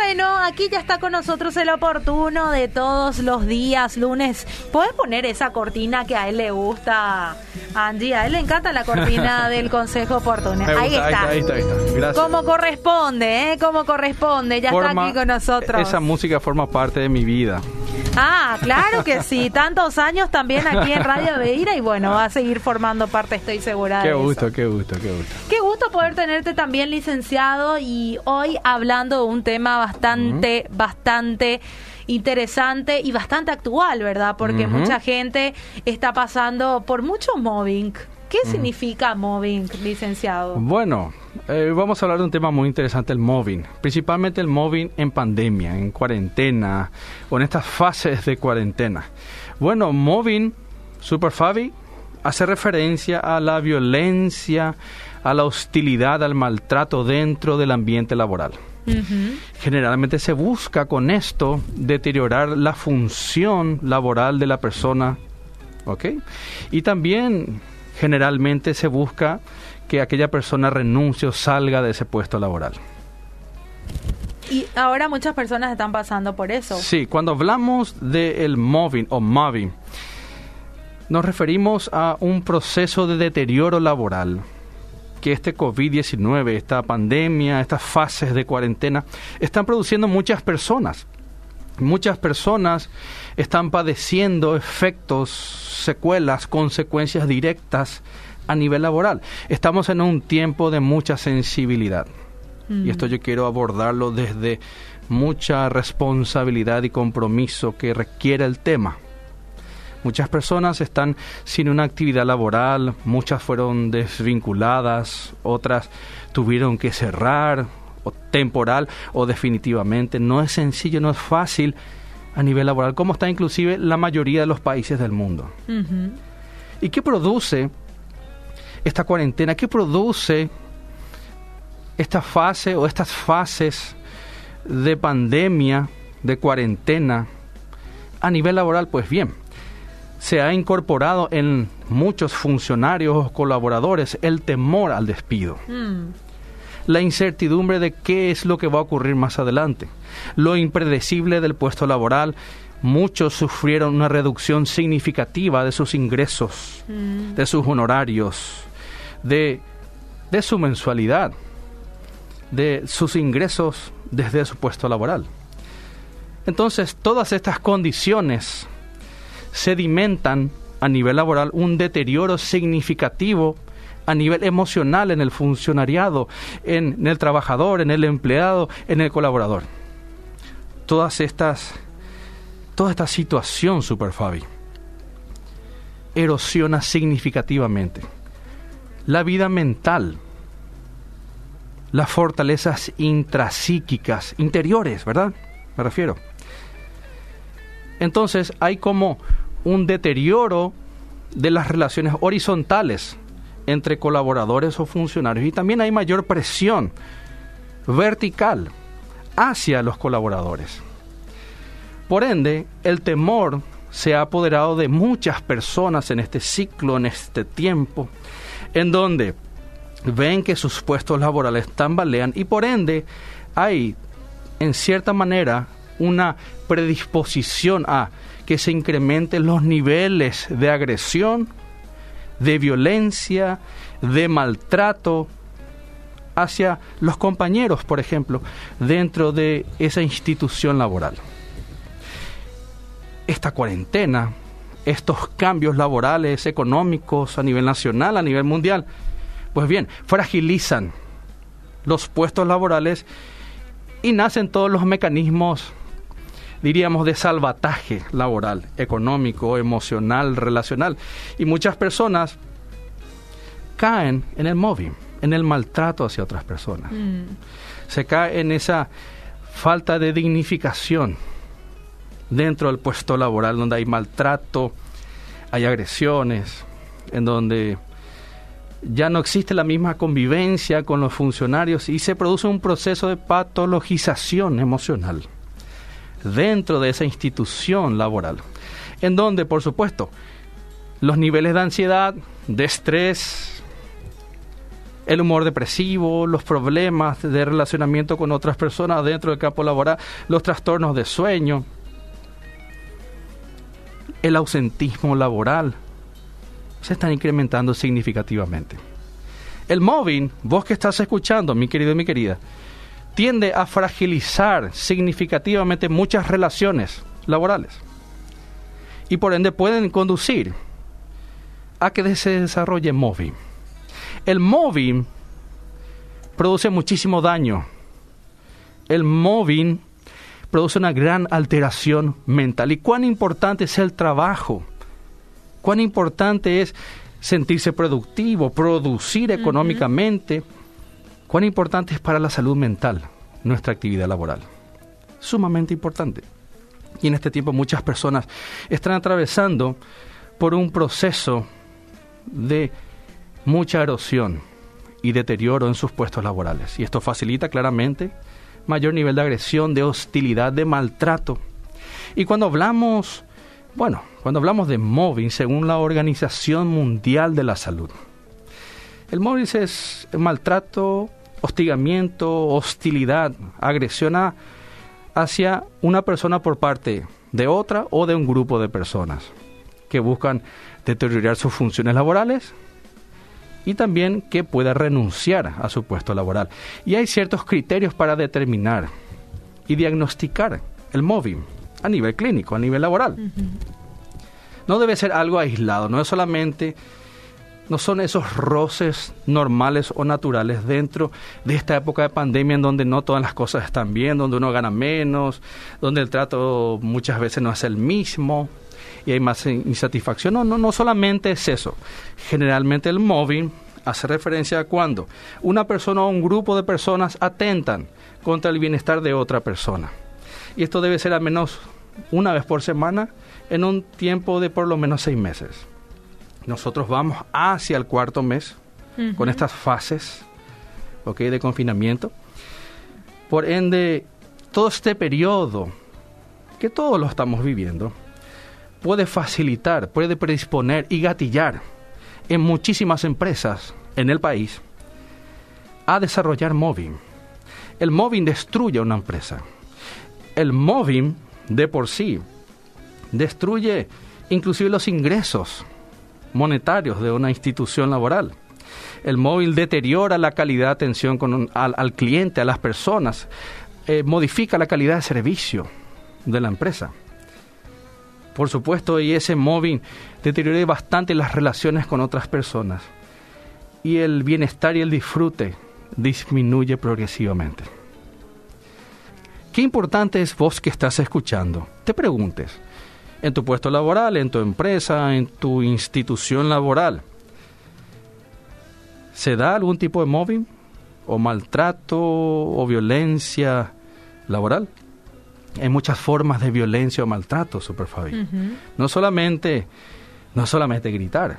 Bueno, aquí ya está con nosotros el oportuno de todos los días, lunes. ¿Puedes poner esa cortina que a él le gusta, Angie? A él le encanta la cortina del Consejo Oportuno. Ahí está. Ahí está, ahí está. Gracias. Como corresponde, ¿eh? Como corresponde. Ya está aquí con nosotros. Esa música forma parte de mi vida. Ah, claro que sí. Tantos años también aquí en Radio Beira y bueno, va a seguir formando parte, estoy segura qué de gusto, eso. Qué gusto, qué gusto, qué gusto. poder tenerte también licenciado y hoy hablando de un tema bastante, bastante interesante y bastante actual, ¿verdad? Porque mucha gente está pasando por mucho mobbing. ¿Qué significa mobbing, licenciado? Bueno, eh, vamos a hablar de un tema muy interesante, el mobbing. Principalmente el mobbing en pandemia, en cuarentena o en estas fases de cuarentena. Bueno, mobbing, Super Fabi, hace referencia a la violencia, a la hostilidad, al maltrato dentro del ambiente laboral. Generalmente se busca con esto deteriorar la función laboral de la persona, ¿ok? Y también generalmente se busca que aquella persona renuncie o salga de ese puesto laboral. Y ahora muchas personas están pasando por eso. Sí, cuando hablamos del mobbing o mobbing, nos referimos a un proceso de deterioro laboral que este COVID-19, esta pandemia, estas fases de cuarentena, están produciendo muchas personas. Muchas personas están padeciendo efectos, secuelas, consecuencias directas a nivel laboral. Estamos en un tiempo de mucha sensibilidad. Y esto yo quiero abordarlo desde mucha responsabilidad y compromiso que requiere el tema. Muchas personas están sin una actividad laboral, muchas fueron desvinculadas, otras tuvieron que cerrar, o temporal o definitivamente. No es sencillo, no es fácil a nivel laboral, como está inclusive la mayoría de los países del mundo. ¿Y qué produce esta cuarentena? ¿Qué produce esta fase o estas fases de pandemia, de cuarentena a nivel laboral? Pues bien, se ha incorporado en muchos funcionarios o colaboradores el temor al despido. La incertidumbre de qué es lo que va a ocurrir más adelante. Lo impredecible del puesto laboral. Muchos sufrieron una reducción significativa de sus ingresos, de sus honorarios, de, de su mensualidad, de sus ingresos desde su puesto laboral. Entonces, todas estas condiciones sedimentan a nivel laboral un deterioro significativo a nivel emocional en el funcionariado, en, el trabajador, en el empleado, en el colaborador. Todas estas, toda esta situación, Super Fabi, erosiona significativamente la vida mental, las fortalezas intrapsíquicas, interiores, ¿verdad? Me refiero. Entonces hay como un deterioro de las relaciones horizontales entre colaboradores o funcionarios y también hay mayor presión vertical hacia los colaboradores. Por ende, el temor se ha apoderado de muchas personas en este ciclo, en este tiempo, en donde ven que sus puestos laborales tambalean y por ende hay, en cierta manera, una predisposición a que se incrementen los niveles de agresión, de violencia, de maltrato hacia los compañeros, por ejemplo, dentro de esa institución laboral. Esta cuarentena, estos cambios laborales, económicos a nivel nacional, a nivel mundial, pues bien, fragilizan los puestos laborales y nacen todos los mecanismos diríamos, de salvataje laboral, económico, emocional, relacional. Y muchas personas caen en el móvil, en el maltrato hacia otras personas. Mm. Se cae en esa falta de dignificación dentro del puesto laboral, donde hay maltrato, hay agresiones, en donde ya no existe la misma convivencia con los funcionarios y se produce un proceso de patologización emocional dentro de esa institución laboral, en donde, por supuesto, los niveles de ansiedad, de estrés, el humor depresivo, los problemas de relacionamiento con otras personas dentro del campo laboral, los trastornos de sueño, el ausentismo laboral, se están incrementando significativamente. El móvil, vos que estás escuchando, mi querido y mi querida, tiende a fragilizar significativamente muchas relaciones laborales y por ende pueden conducir a que se desarrolle móvil. El móvil produce muchísimo daño. El móvil produce una gran alteración mental. ¿Y cuán importante es el trabajo? ¿Cuán importante es sentirse productivo, producir económicamente? ¿Cuán importante es para la salud mental nuestra actividad laboral? Sumamente importante. Y en este tiempo muchas personas están atravesando por un proceso de mucha erosión y deterioro en sus puestos laborales. Y esto facilita claramente mayor nivel de agresión, de hostilidad, de maltrato. Y cuando hablamos, bueno, cuando hablamos de móvil, según la Organización Mundial de la Salud, el móvil es maltrato, hostigamiento, hostilidad, agresión hacia una persona por parte de otra o de un grupo de personas que buscan deteriorar sus funciones laborales y también que pueda renunciar a su puesto laboral. Y hay ciertos criterios para determinar y diagnosticar el móvil a nivel clínico, a nivel laboral. No debe ser algo aislado, no es solamente no son esos roces normales o naturales dentro de esta época de pandemia en donde no todas las cosas están bien, donde uno gana menos, donde el trato muchas veces no es el mismo y hay más insatisfacción. No, no, no solamente es eso. Generalmente el móvil hace referencia a cuando una persona o un grupo de personas atentan contra el bienestar de otra persona. Y esto debe ser al menos una vez por semana en un tiempo de por lo menos seis meses. Nosotros vamos hacia el cuarto mes con estas fases de confinamiento. Por ende, todo este periodo, que todos lo estamos viviendo, puede facilitar, puede predisponer y gatillar en muchísimas empresas en el país a desarrollar móvil. El móvil destruye una empresa. El móvil de por sí destruye inclusive los ingresos monetarios de una institución laboral. El móvil deteriora la calidad de atención con al, cliente, a las personas, eh, modifica la calidad de servicio de la empresa. Por supuesto, y ese móvil deteriora bastante las relaciones con otras personas. Y el bienestar y el disfrute disminuye progresivamente. Qué importante es vos que estás escuchando. Te preguntes, en tu puesto laboral, en tu empresa, en tu institución laboral. ¿Se da algún tipo de móvil o maltrato o violencia laboral? Hay muchas formas de violencia o maltrato, Super Fabi. No solamente no solamente gritar,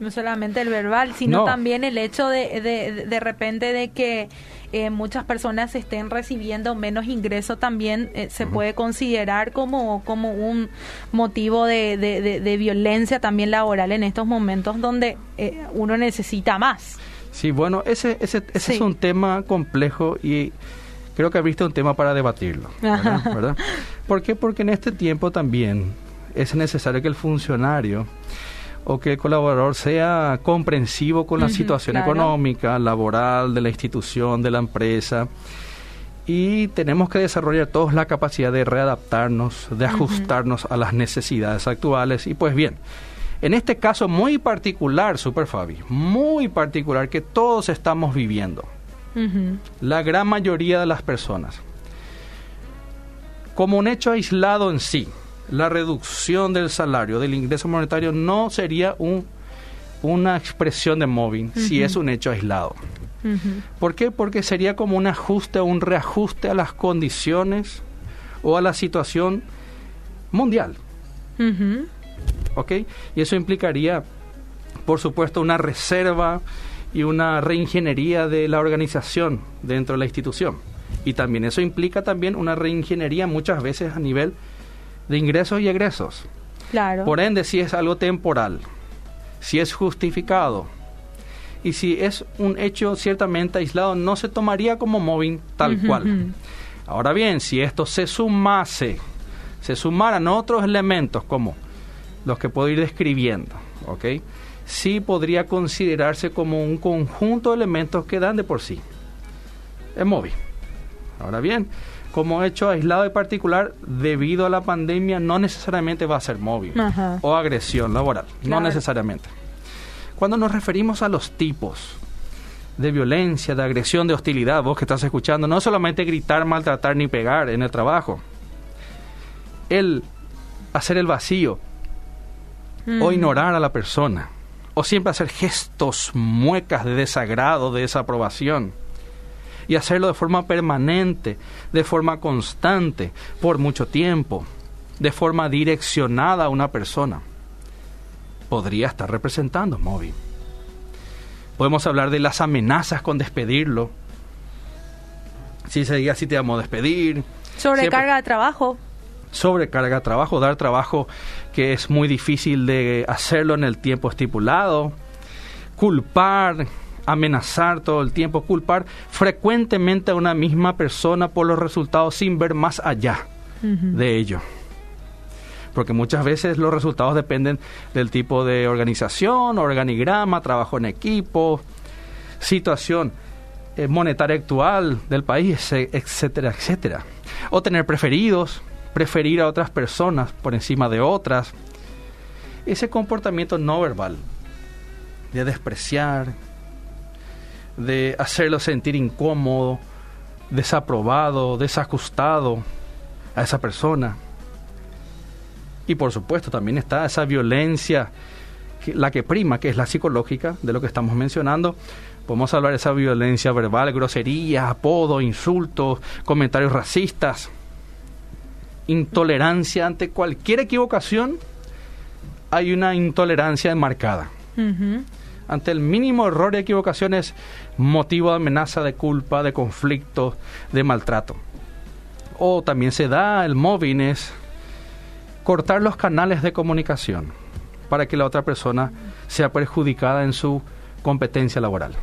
no solamente el verbal, sino también el hecho de, de, de repente de que eh, muchas personas estén recibiendo menos ingreso también eh, se puede considerar como, como un motivo de, de, violencia también laboral en estos momentos donde eh, uno necesita más. Sí, bueno, ese, ese, ese es un tema complejo y creo que visto un tema para debatirlo. ¿verdad? ¿Por qué? Porque en este tiempo también es necesario que el funcionario o que el colaborador sea comprensivo con la situación económica, laboral de la institución, de la empresa. Y tenemos que desarrollar todos la capacidad de readaptarnos, de ajustarnos a las necesidades actuales. Y pues bien, en este caso muy particular, Super Fabi, muy particular que todos estamos viviendo, la gran mayoría de las personas, como un hecho aislado en sí, la reducción del salario, del ingreso monetario, no sería un, una expresión de móvil si es un hecho aislado. ¿Por qué? Porque sería como un ajuste o un reajuste a las condiciones o a la situación mundial. ¿Ok? Y eso implicaría, por supuesto, una reserva y una reingeniería de la organización dentro de la institución. Y también eso implica también una reingeniería muchas veces a nivel de ingresos y egresos. Claro. Por ende, si es algo temporal, si es justificado Y si es un hecho ciertamente aislado, no se tomaría como mobbing tal cual. Ahora bien, si esto se sumase, se sumaran otros elementos como los que puedo ir describiendo, ¿ok? Sí podría considerarse como un conjunto de elementos que dan de por sí. Es móvil. Ahora bien, como hecho aislado y particular, debido a la pandemia, no necesariamente va a ser móvil o agresión laboral, no necesariamente. Cuando nos referimos a los tipos de violencia, de agresión, de hostilidad, vos que estás escuchando, no solamente gritar, maltratar ni pegar en el trabajo, el hacer el vacío o ignorar a la persona, o siempre hacer gestos, muecas de desagrado, de desaprobación y hacerlo de forma permanente, de forma constante, por mucho tiempo, de forma direccionada a una persona, podría estar representando móvil. Podemos hablar de las amenazas con despedirlo. Si se diga si te vamos a despedir. Sobrecarga de trabajo. Sobrecarga trabajo, dar trabajo que es muy difícil de hacerlo en el tiempo estipulado. Culpar, amenazar todo el tiempo, culpar frecuentemente a una misma persona por los resultados sin ver más allá de ello. Porque muchas veces los resultados dependen del tipo de organización, organigrama, trabajo en equipo, situación eh, monetaria actual del país, etcétera, etcétera. O tener preferidos, preferir a otras personas por encima de otras. Ese comportamiento no verbal de despreciar, de hacerlo sentir incómodo, desaprobado, desajustado a esa persona. Y por supuesto también está esa violencia, la que prima, que es la psicológica, de lo que estamos mencionando. Podemos hablar de esa violencia verbal, groserías, apodos, insultos, comentarios racistas, intolerancia ante cualquier equivocación. Hay una intolerancia enmarcada ante el mínimo error y equivocación es motivo de amenaza, de culpa, de conflicto, de maltrato. O también se da el móvil es cortar los canales de comunicación para que la otra persona sea perjudicada en su competencia laboral.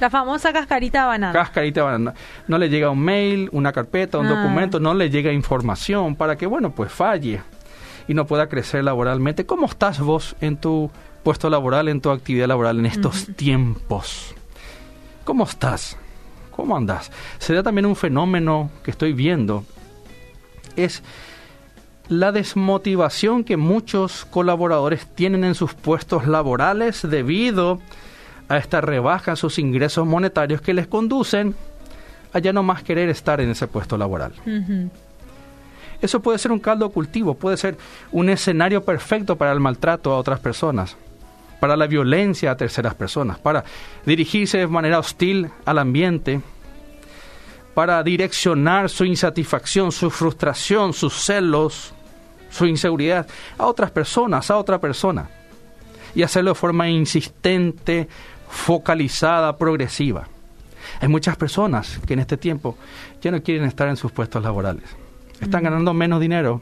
La famosa cascarita de banana. Cascarita de banana. No le llega un mail, una carpeta, un ah. documento, no le llega información para que, bueno, pues falle y no pueda crecer laboralmente. ¿Cómo estás vos en tu puesto laboral, en tu actividad laboral en estos tiempos. ¿Cómo estás? ¿Cómo andas? Se da también un fenómeno que estoy viendo. Es la desmotivación que muchos colaboradores tienen en sus puestos laborales debido a esta rebaja en sus ingresos monetarios que les conducen a ya no más querer estar en ese puesto laboral. Eso puede ser un caldo cultivo, puede ser un escenario perfecto para el maltrato a otras personas para la violencia a terceras personas, para dirigirse de manera hostil al ambiente, para direccionar su insatisfacción, su frustración, sus celos, su inseguridad a otras personas, a otra persona, y hacerlo de forma insistente, focalizada, progresiva. Hay muchas personas que en este tiempo ya no quieren estar en sus puestos laborales. Están ganando menos dinero,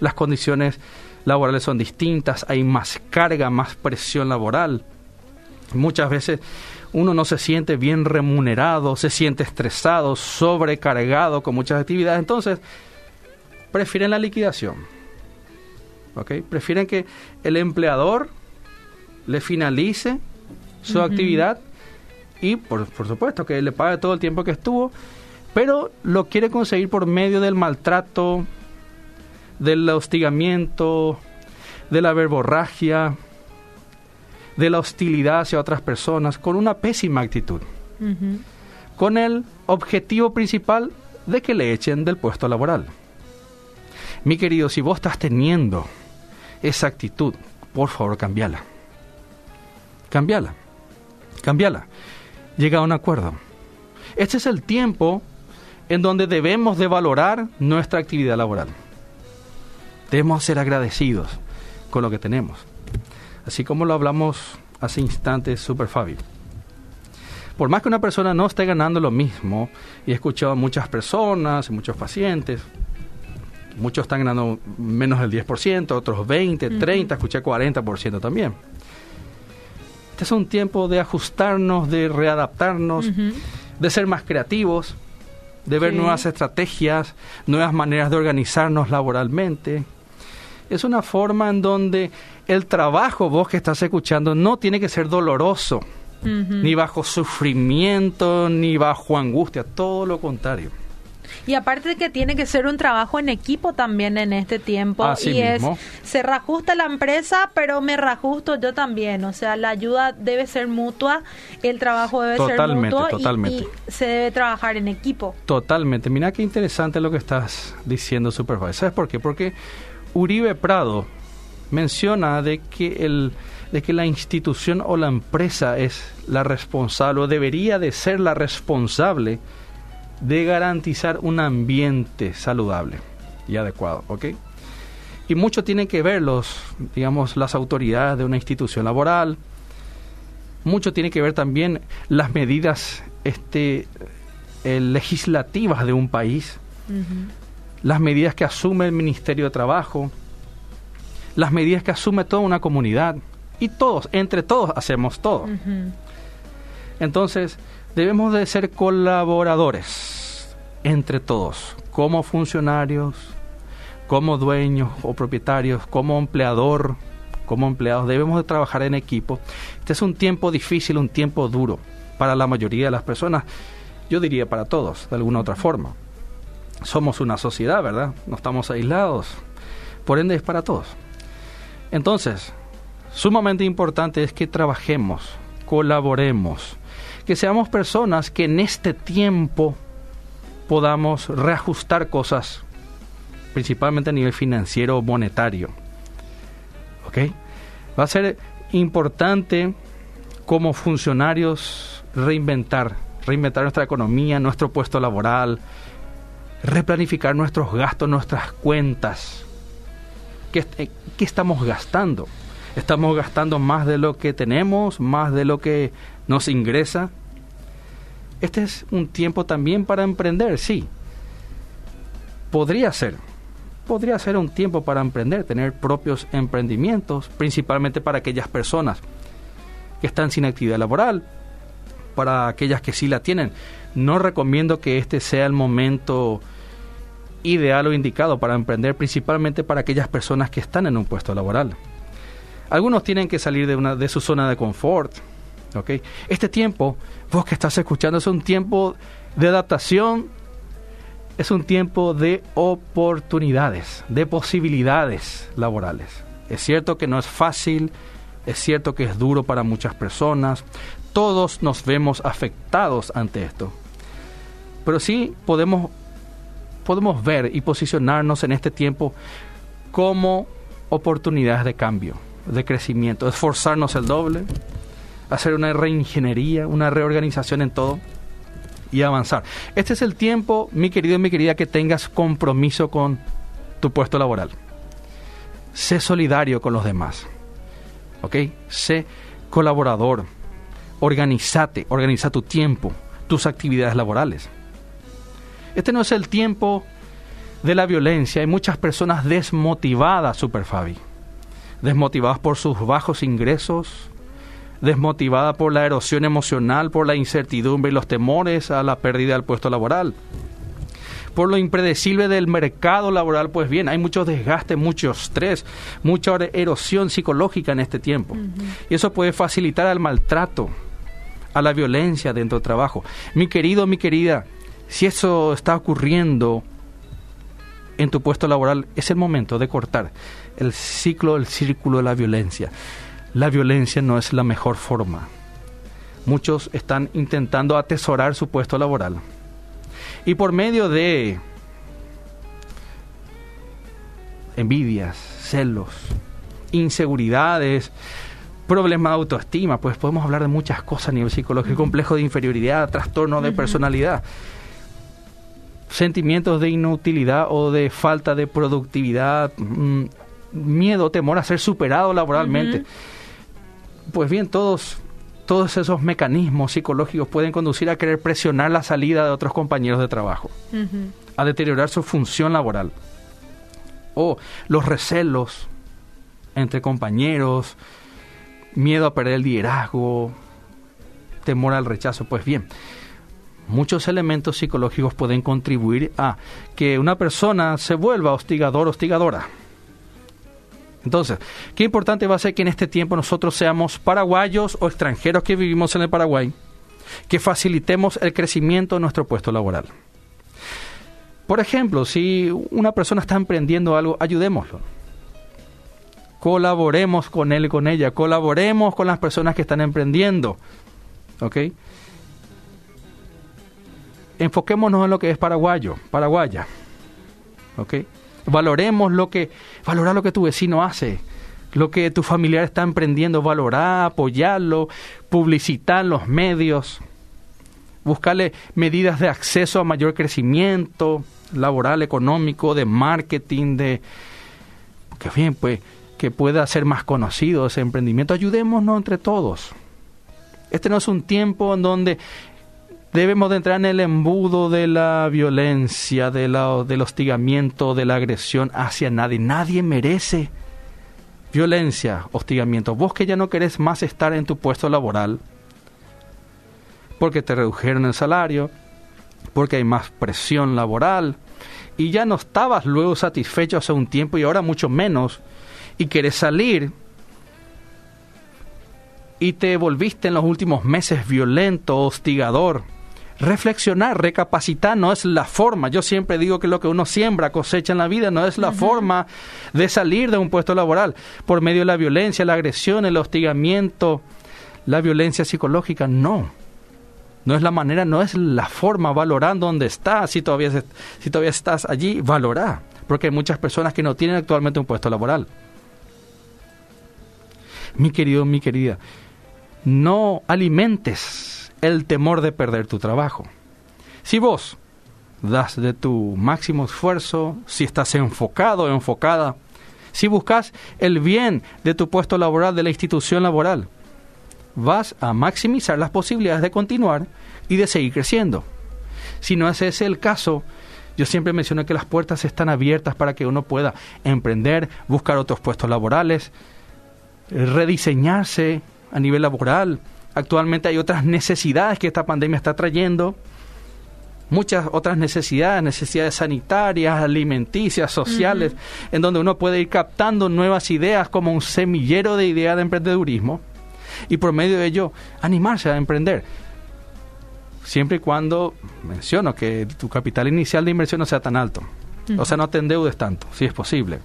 las condiciones laborales son distintas, hay más carga, más presión laboral. Muchas veces uno no se siente bien remunerado, se siente estresado, sobrecargado con muchas actividades, entonces prefieren la liquidación. Prefieren que el empleador le finalice su actividad y por, por supuesto que le pague todo el tiempo que estuvo, pero lo quiere conseguir por medio del maltrato, del hostigamiento, de la verborragia, de la hostilidad hacia otras personas, con una pésima actitud, con el objetivo principal de que le echen del puesto laboral. Mi querido, si vos estás teniendo esa actitud, por favor, cambiala. Cambiala. Cambiala. Llega a un acuerdo. Este es el tiempo en donde debemos de valorar nuestra actividad laboral. Debemos ser agradecidos con lo que tenemos. Así como lo hablamos hace instantes, Super Fabi. Por más que una persona no esté ganando lo mismo, y he escuchado a muchas personas, muchos pacientes, muchos están ganando menos del 10%, otros 20, 30, escuché 40% también. Este es un tiempo de ajustarnos, de readaptarnos, de ser más creativos, de ver nuevas estrategias, nuevas maneras de organizarnos laboralmente. Es una forma en donde el trabajo, vos que estás escuchando, no tiene que ser doloroso, ni bajo sufrimiento, ni bajo angustia, todo lo contrario. Y aparte de que tiene que ser un trabajo en equipo también en este tiempo. y es, se reajusta la empresa, pero me reajusto yo también. O sea, la ayuda debe ser mutua, el trabajo debe ser mutuo totalmente. Y, se debe trabajar en equipo. Totalmente. Mira qué interesante lo que estás diciendo, Supervisor. ¿Sabes por qué? Porque Uribe Prado menciona de que el de que la institución o la empresa es la responsable o debería de ser la responsable de garantizar un ambiente saludable y adecuado, ¿ok? Y mucho tiene que ver los, digamos, las autoridades de una institución laboral, mucho tiene que ver también las medidas este, eh, legislativas de un país, las medidas que asume el Ministerio de Trabajo, las medidas que asume toda una comunidad, y todos, entre todos hacemos todo. Entonces, debemos de ser colaboradores entre todos, como funcionarios, como dueños o propietarios, como empleador, como empleados, debemos de trabajar en equipo. Este es un tiempo difícil, un tiempo duro para la mayoría de las personas, yo diría para todos, de alguna otra forma. Somos una sociedad, ¿verdad? No estamos aislados, por ende es para todos. Entonces, sumamente importante es que trabajemos, colaboremos, que seamos personas que en este tiempo podamos reajustar cosas, principalmente a nivel financiero o monetario. ¿Ok? Va a ser importante como funcionarios reinventar, reinventar nuestra economía, nuestro puesto laboral, replanificar nuestros gastos, nuestras cuentas. ¿Qué, qué estamos gastando? estamos gastando más de lo que tenemos, más de lo que nos ingresa. Este es un tiempo también para emprender, sí. Podría ser, podría ser un tiempo para emprender, tener propios emprendimientos, principalmente para aquellas personas que están sin actividad laboral, para aquellas que sí la tienen. No recomiendo que este sea el momento ideal o indicado para emprender, principalmente para aquellas personas que están en un puesto laboral. Algunos tienen que salir de, una, de su zona de confort. ¿Okay? Este tiempo, vos que estás escuchando, es un tiempo de adaptación, es un tiempo de oportunidades, de posibilidades laborales. Es cierto que no es fácil, es cierto que es duro para muchas personas, todos nos vemos afectados ante esto, pero sí podemos, podemos ver y posicionarnos en este tiempo como oportunidades de cambio de crecimiento, esforzarnos el doble, hacer una reingeniería, una reorganización en todo y avanzar. Este es el tiempo, mi querido y mi querida, que tengas compromiso con tu puesto laboral. Sé solidario con los demás. ¿Ok? Sé colaborador. Organizate, organiza tu tiempo, tus actividades laborales. Este no es el tiempo de la violencia. Hay muchas personas desmotivadas, Super Fabi desmotivadas por sus bajos ingresos, desmotivada por la erosión emocional, por la incertidumbre y los temores a la pérdida del puesto laboral. Por lo impredecible del mercado laboral, pues bien, hay mucho desgaste, mucho estrés, mucha erosión psicológica en este tiempo. Y eso puede facilitar al maltrato, a la violencia dentro del trabajo. Mi querido, mi querida, si eso está ocurriendo en tu puesto laboral, es el momento de cortar el ciclo, el círculo de la violencia. La violencia no es la mejor forma. Muchos están intentando atesorar su puesto laboral. Y por medio de envidias, celos, inseguridades, problemas de autoestima, pues podemos hablar de muchas cosas a nivel psicológico, complejo de inferioridad, trastorno de personalidad, sentimientos de inutilidad o de falta de productividad, mm, miedo, temor a ser superado laboralmente. Pues bien, todos, todos esos mecanismos psicológicos pueden conducir a querer presionar la salida de otros compañeros de trabajo, a deteriorar su función laboral. O los recelos entre compañeros, miedo a perder el liderazgo, temor al rechazo. Pues bien, muchos elementos psicológicos pueden contribuir a que una persona se vuelva hostigador, hostigadora. Entonces, qué importante va a ser que en este tiempo nosotros seamos paraguayos o extranjeros que vivimos en el Paraguay, que facilitemos el crecimiento de nuestro puesto laboral. Por ejemplo, si una persona está emprendiendo algo, ayudémoslo. Colaboremos con él y con ella, colaboremos con las personas que están emprendiendo. ¿Ok? Enfoquémonos en lo que es paraguayo, paraguaya. ¿Ok? Valoremos lo que, valorar lo que tu vecino hace, lo que tu familiar está emprendiendo, valorar, apoyarlo, publicitar los medios, buscarle medidas de acceso a mayor crecimiento laboral, económico, de marketing, de que bien, pues que pueda ser más conocido ese emprendimiento. Ayudémonos entre todos. Este no es un tiempo en donde debemos de entrar en el embudo de la violencia, del hostigamiento, de la agresión hacia nadie. Nadie merece violencia, hostigamiento. Vos que ya no querés más estar en tu puesto laboral, porque te redujeron el salario, porque hay más presión laboral, y ya no estabas luego satisfecho hace un tiempo y ahora mucho menos, y querés salir, y te volviste en los últimos meses violento, hostigador, reflexionar, recapacitar no es la forma. Yo siempre digo que lo que uno siembra, cosecha en la vida, no es la forma de salir de un puesto laboral por medio de la violencia, la agresión, el hostigamiento, la violencia psicológica, no. No es la manera, no es la forma, valorando dónde estás, si todavía, si todavía estás allí, valora, porque hay muchas personas que no tienen actualmente un puesto laboral. Mi querido, mi querida, no alimentes el temor de perder tu trabajo. Si vos das de tu máximo esfuerzo, si estás enfocado enfocada, si buscas el bien de tu puesto laboral, de la institución laboral, vas a maximizar las posibilidades de continuar y de seguir creciendo. Si no es ese el caso, yo siempre menciono que las puertas están abiertas para que uno pueda emprender, buscar otros puestos laborales, rediseñarse a nivel laboral, Actualmente hay otras necesidades que esta pandemia está trayendo, muchas otras necesidades, necesidades sanitarias, alimenticias, sociales, en donde uno puede ir captando nuevas ideas como un semillero de ideas de emprendedurismo y por medio de ello animarse a emprender. Siempre y cuando menciono que tu capital inicial de inversión no sea tan alto. O sea, no te endeudes tanto, si es posible.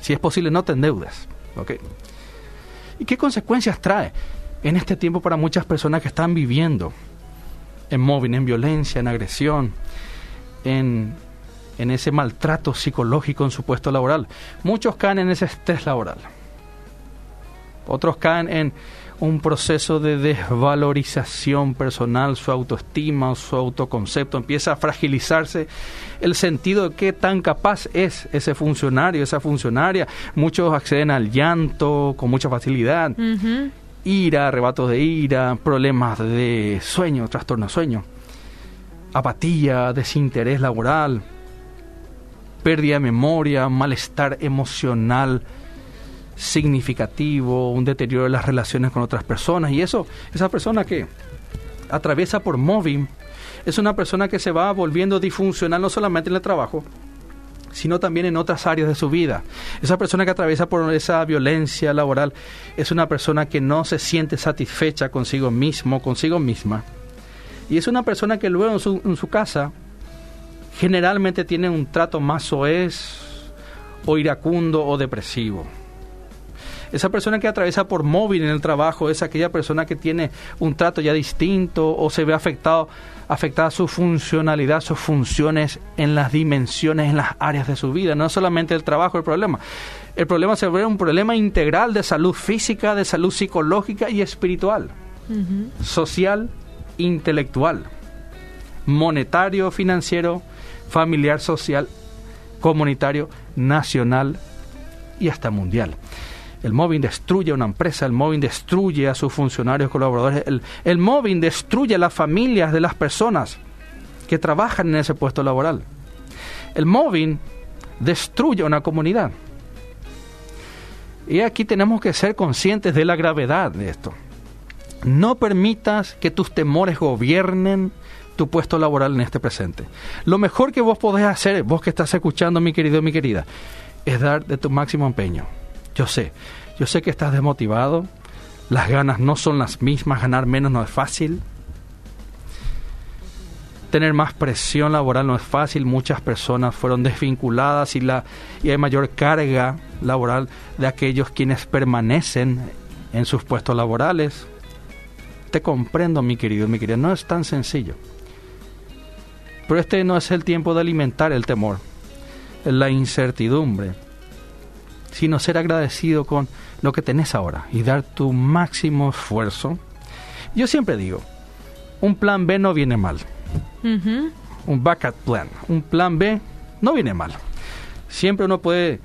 Si es posible, no te endeudes. ¿okay? ¿Y qué consecuencias trae? En este tiempo para muchas personas que están viviendo en móvil, en violencia, en agresión, en, en ese maltrato psicológico en su puesto laboral. Muchos caen en ese estrés laboral. Otros caen en un proceso de desvalorización personal, su autoestima, su autoconcepto, empieza a fragilizarse el sentido de qué tan capaz es ese funcionario, esa funcionaria. Muchos acceden al llanto con mucha facilidad ira, arrebatos de ira, problemas de sueño, trastorno de sueño, apatía, desinterés laboral, pérdida de memoria, malestar emocional significativo, un deterioro de las relaciones con otras personas. Y eso, esa persona que atraviesa por móvil, es una persona que se va volviendo disfuncional no solamente en el trabajo, sino también en otras áreas de su vida. Esa persona que atraviesa por esa violencia laboral es una persona que no se siente satisfecha consigo mismo, consigo misma. Y es una persona que luego en su, en su casa generalmente tiene un trato más soez o iracundo o depresivo. Esa persona que atraviesa por móvil en el trabajo es aquella persona que tiene un trato ya distinto o se ve afectado, afectada su funcionalidad, sus funciones en las dimensiones, en las áreas de su vida. No solamente el trabajo el problema. El problema se ve un problema integral de salud física, de salud psicológica y espiritual, social, intelectual, monetario, financiero, familiar, social, comunitario, nacional y hasta mundial. El móvil destruye a una empresa, el móvil destruye a sus funcionarios colaboradores, el, el móvil destruye a las familias de las personas que trabajan en ese puesto laboral. El móvil destruye a una comunidad. Y aquí tenemos que ser conscientes de la gravedad de esto. No permitas que tus temores gobiernen tu puesto laboral en este presente. Lo mejor que vos podés hacer, vos que estás escuchando, mi querido mi querida, es dar de tu máximo empeño. Yo sé, yo sé que estás desmotivado, las ganas no son las mismas, ganar menos no es fácil. Tener más presión laboral no es fácil, muchas personas fueron desvinculadas y, la, y hay mayor carga laboral de aquellos quienes permanecen en sus puestos laborales. Te comprendo, mi querido, mi querida, no es tan sencillo. Pero este no es el tiempo de alimentar el temor, la incertidumbre, sino ser agradecido con lo que tenés ahora y dar tu máximo esfuerzo. Yo siempre digo, un plan B no viene mal. Un backup plan, un plan B no viene mal. Siempre uno puede,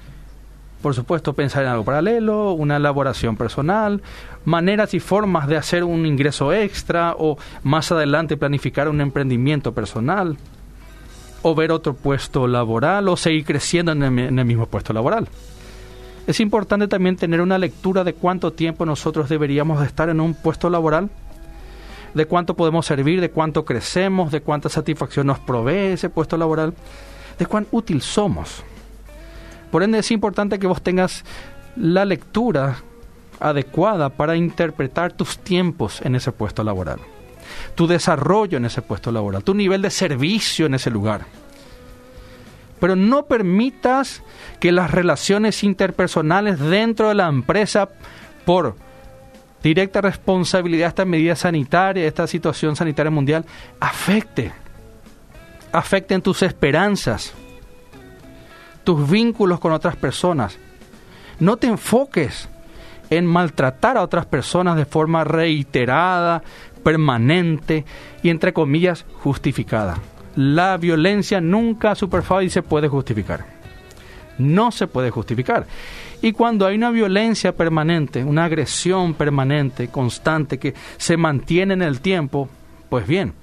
por supuesto, pensar en algo paralelo, una elaboración personal, maneras y formas de hacer un ingreso extra o más adelante planificar un emprendimiento personal o ver otro puesto laboral o seguir creciendo en el mismo puesto laboral. Es importante también tener una lectura de cuánto tiempo nosotros deberíamos estar en un puesto laboral, de cuánto podemos servir, de cuánto crecemos, de cuánta satisfacción nos provee ese puesto laboral, de cuán útil somos. Por ende es importante que vos tengas la lectura adecuada para interpretar tus tiempos en ese puesto laboral, tu desarrollo en ese puesto laboral, tu nivel de servicio en ese lugar pero no permitas que las relaciones interpersonales dentro de la empresa, por directa responsabilidad esta medida sanitaria, esta situación sanitaria mundial, afecte, afecten tus esperanzas, tus vínculos con otras personas. No te enfoques en maltratar a otras personas de forma reiterada, permanente y entre comillas justificada la violencia nunca y se puede justificar. No se puede justificar. Y cuando hay una violencia permanente, una agresión permanente, constante, que se mantiene en el tiempo, pues bien,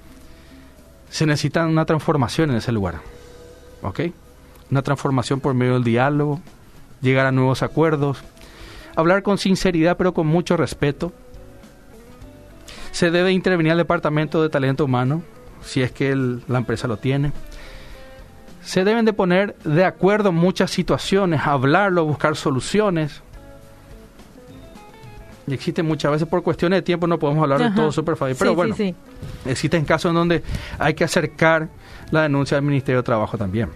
se necesita una transformación en ese lugar. ¿Ok? Una transformación por medio del diálogo, llegar a nuevos acuerdos, hablar con sinceridad pero con mucho respeto. Se debe intervenir al Departamento de Talento Humano, si es que la empresa lo tiene. Se deben de poner de acuerdo muchas situaciones, hablarlo, buscar soluciones. Y existen muchas veces por cuestiones de tiempo no podemos hablar de todo super fácil, pero bueno, existen casos en donde hay que acercar la denuncia al Ministerio de Trabajo también.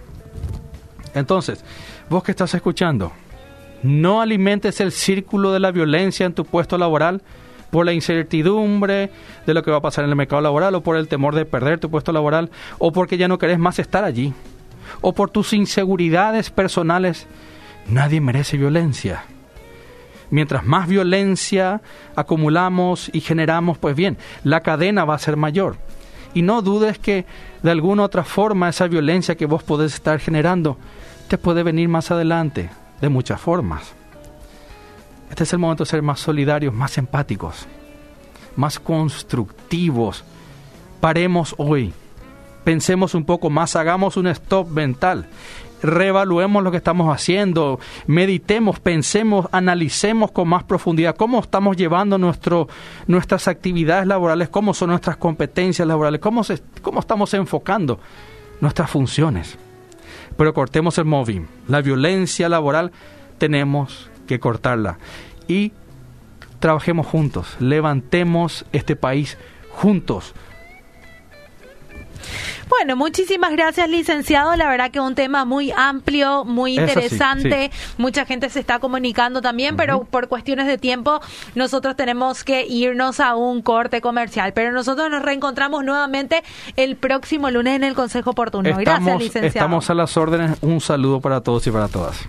Entonces, vos que estás escuchando, no alimentes el círculo de la violencia en tu puesto laboral por la incertidumbre de lo que va a pasar en el mercado laboral o por el temor de perder tu puesto laboral o porque ya no querés más estar allí o por tus inseguridades personales. Nadie merece violencia. Mientras más violencia acumulamos y generamos, pues bien, la cadena va a ser mayor. Y no dudes que de alguna u otra forma esa violencia que vos podés estar generando te puede venir más adelante, de muchas formas. Este es el momento de ser más solidarios, más empáticos, más constructivos. Paremos hoy, pensemos un poco más, hagamos un stop mental, reevaluemos lo que estamos haciendo, meditemos, pensemos, analicemos con más profundidad cómo estamos llevando nuestro, nuestras actividades laborales, cómo son nuestras competencias laborales, cómo, cómo estamos enfocando nuestras funciones. Pero cortemos el móvil. La violencia laboral tenemos que cortarla. Y trabajemos juntos, levantemos este país juntos. Bueno, muchísimas gracias, licenciado. La verdad que un tema muy amplio, muy interesante. Mucha gente se está comunicando también, pero por cuestiones de tiempo nosotros tenemos que irnos a un corte comercial. Pero nosotros nos reencontramos nuevamente el próximo lunes en el Consejo Oportuno. gracias, licenciado. Estamos a las órdenes. Un saludo para todos y para todas.